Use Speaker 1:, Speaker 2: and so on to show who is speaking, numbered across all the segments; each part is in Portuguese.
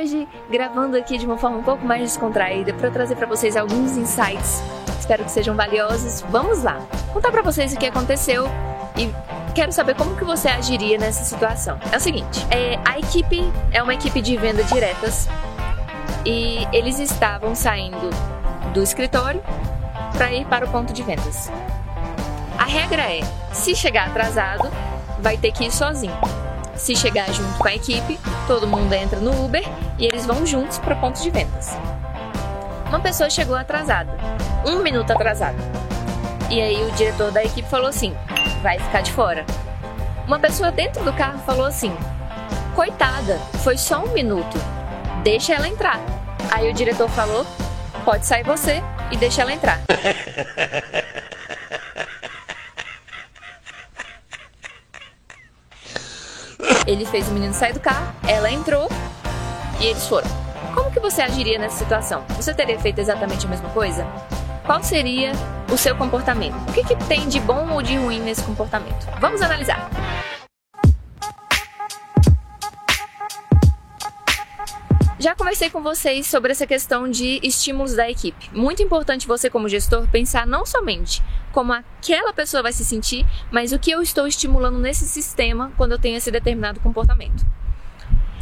Speaker 1: hoje gravando aqui de uma forma um pouco mais descontraída para trazer para vocês alguns insights. Espero que sejam valiosos. Vamos lá. Contar para vocês o que aconteceu e quero saber como que você agiria nessa situação. É o seguinte, é, a equipe é uma equipe de venda diretas e eles estavam saindo do escritório para ir para o ponto de vendas. A regra é, se chegar atrasado, vai ter que ir sozinho. Se chegar junto com a equipe, todo mundo entra no Uber e eles vão juntos para o ponto de vendas. Uma pessoa chegou atrasada, um minuto atrasada. E aí o diretor da equipe falou assim: vai ficar de fora. Uma pessoa dentro do carro falou assim: coitada, foi só um minuto, deixa ela entrar. Aí o diretor falou: pode sair você e deixa ela entrar. Ele fez o menino sair do carro, ela entrou e eles foram. Como que você agiria nessa situação? Você teria feito exatamente a mesma coisa? Qual seria o seu comportamento? O que, que tem de bom ou de ruim nesse comportamento? Vamos analisar. Já conversei com vocês sobre essa questão de estímulos da equipe. Muito importante você, como gestor, pensar não somente como aquela pessoa vai se sentir, mas o que eu estou estimulando nesse sistema quando eu tenho esse determinado comportamento.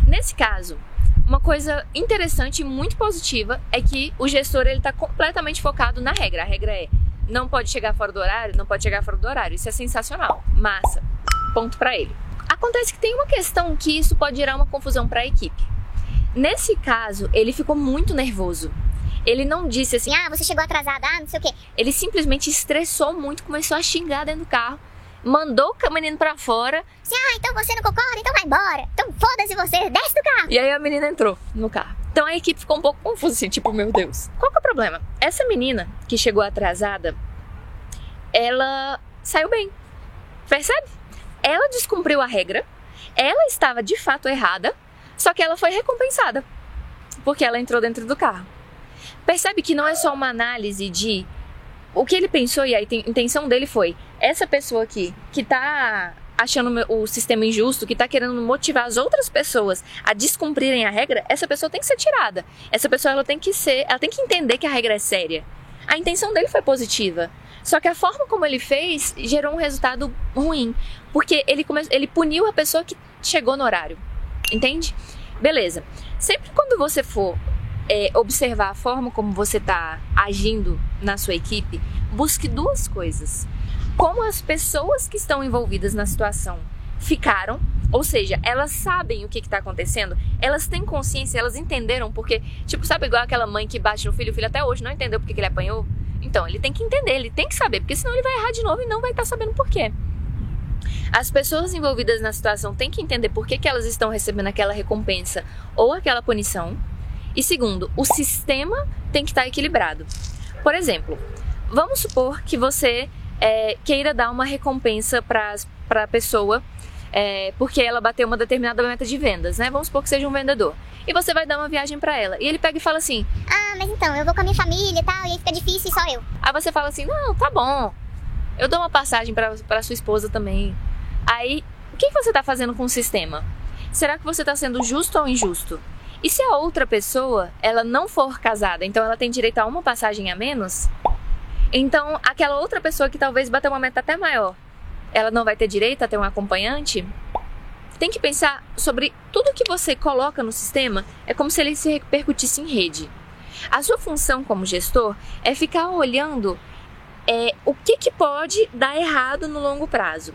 Speaker 1: Nesse caso, uma coisa interessante e muito positiva é que o gestor ele está completamente focado na regra. A regra é não pode chegar fora do horário, não pode chegar fora do horário. Isso é sensacional, massa. Ponto para ele. Acontece que tem uma questão que isso pode gerar uma confusão para a equipe. Nesse caso, ele ficou muito nervoso. Ele não disse assim, ah, você chegou atrasada, ah, não sei o quê. Ele simplesmente estressou muito, começou a xingar dentro do carro, mandou o menino pra fora. Assim, ah, então você não concorda? Então vai embora. Então foda-se você, desce do carro. E aí a menina entrou no carro. Então a equipe ficou um pouco confusa, assim, tipo, meu Deus. Qual que é o problema? Essa menina que chegou atrasada, ela saiu bem. Percebe? Ela descumpriu a regra, ela estava de fato errada, só que ela foi recompensada porque ela entrou dentro do carro. Percebe que não é só uma análise de o que ele pensou e a intenção dele foi essa pessoa aqui que tá achando o sistema injusto, que tá querendo motivar as outras pessoas a descumprirem a regra, essa pessoa tem que ser tirada. Essa pessoa ela tem que ser, ela tem que entender que a regra é séria. A intenção dele foi positiva. Só que a forma como ele fez gerou um resultado ruim, porque ele, come... ele puniu a pessoa que chegou no horário. Entende? Beleza. Sempre quando você for é, observar a forma como você está agindo na sua equipe, busque duas coisas. Como as pessoas que estão envolvidas na situação ficaram, ou seja, elas sabem o que está acontecendo, elas têm consciência, elas entenderam, porque, tipo, sabe igual aquela mãe que bate no filho, o filho até hoje não entendeu porque que ele apanhou? Então, ele tem que entender, ele tem que saber, porque senão ele vai errar de novo e não vai estar tá sabendo por quê. As pessoas envolvidas na situação têm que entender por que, que elas estão recebendo aquela recompensa ou aquela punição. E segundo, o sistema tem que estar equilibrado. Por exemplo, vamos supor que você é, queira dar uma recompensa para a pessoa é, porque ela bateu uma determinada meta de vendas, né? Vamos supor que seja um vendedor. E você vai dar uma viagem para ela. E ele pega e fala assim:
Speaker 2: Ah, mas então, eu vou com a minha família e tal, e aí fica difícil e só eu.
Speaker 1: Aí você fala assim: Não, tá bom. Eu dou uma passagem para sua esposa também. Aí, o que você está fazendo com o sistema? Será que você está sendo justo ou injusto? E se a outra pessoa, ela não for casada, então ela tem direito a uma passagem a menos? Então, aquela outra pessoa que talvez bateu uma meta até maior, ela não vai ter direito a ter um acompanhante? Tem que pensar sobre tudo que você coloca no sistema, é como se ele se repercutisse em rede. A sua função como gestor é ficar olhando é, o que, que pode dar errado no longo prazo.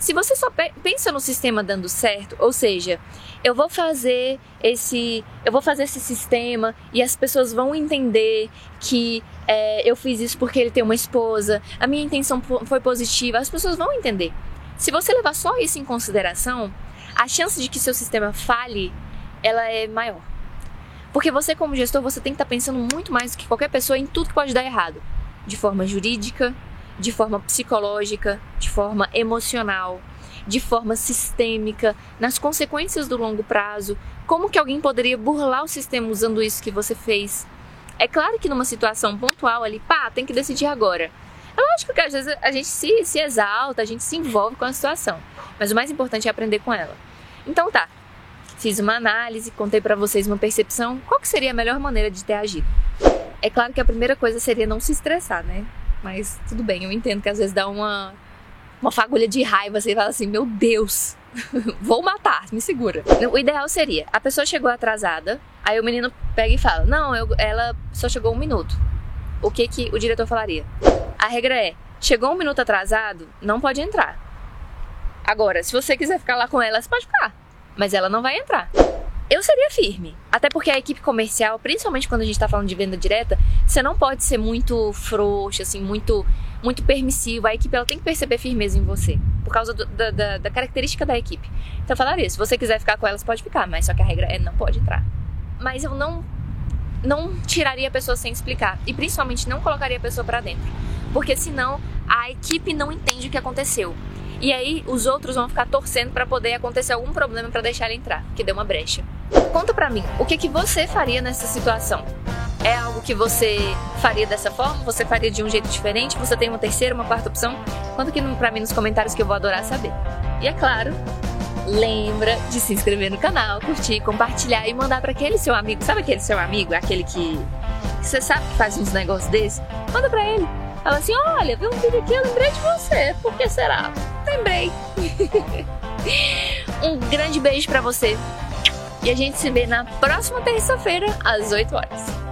Speaker 1: Se você só pensa no sistema dando certo, ou seja, eu vou fazer esse, eu vou fazer esse sistema e as pessoas vão entender que é, eu fiz isso porque ele tem uma esposa, a minha intenção foi positiva, as pessoas vão entender. Se você levar só isso em consideração, a chance de que seu sistema fale, ela é maior. Porque você como gestor, você tem que estar pensando muito mais do que qualquer pessoa em tudo que pode dar errado, de forma jurídica, de forma psicológica, de forma emocional, de forma sistêmica, nas consequências do longo prazo, como que alguém poderia burlar o sistema usando isso que você fez. É claro que numa situação pontual ali, pá, tem que decidir agora. É lógico que às vezes a gente se, se exalta, a gente se envolve com a situação, mas o mais importante é aprender com ela. Então tá, fiz uma análise, contei para vocês uma percepção, qual que seria a melhor maneira de ter agido? É claro que a primeira coisa seria não se estressar, né? Mas tudo bem, eu entendo que às vezes dá uma uma fagulha de raiva, você fala assim, meu Deus, vou matar, me segura. O ideal seria, a pessoa chegou atrasada, aí o menino pega e fala, não, eu, ela só chegou um minuto. O que que o diretor falaria? A regra é, chegou um minuto atrasado, não pode entrar. Agora, se você quiser ficar lá com ela, você pode ficar, mas ela não vai entrar. Eu seria firme. Até porque a equipe comercial, principalmente quando a gente tá falando de venda direta, você não pode ser muito frouxo, assim, muito muito permissivo. A equipe ela tem que perceber firmeza em você, por causa do, da, da, da, característica da equipe. Então falaria, se você quiser ficar com elas, pode ficar, mas só que a regra é não pode entrar. Mas eu não não tiraria a pessoa sem explicar e principalmente não colocaria a pessoa para dentro, porque senão a equipe não entende o que aconteceu. E aí os outros vão ficar torcendo para poder acontecer algum problema para deixar entrar, que deu uma brecha. Conta para mim, o que que você faria nessa situação? É algo que você faria dessa forma? Você faria de um jeito diferente? Você tem uma terceira, uma quarta opção? Conta aqui pra mim nos comentários que eu vou adorar saber. E é claro, lembra de se inscrever no canal, curtir, compartilhar e mandar para aquele seu amigo. Sabe aquele seu amigo? Aquele que, você sabe que faz uns negócios desses? Manda pra ele. Fala assim: olha, vi um vídeo aqui, eu lembrei de você. Por que será? Lembrei. um grande beijo para você. E a gente se vê na próxima terça-feira, às 8 horas.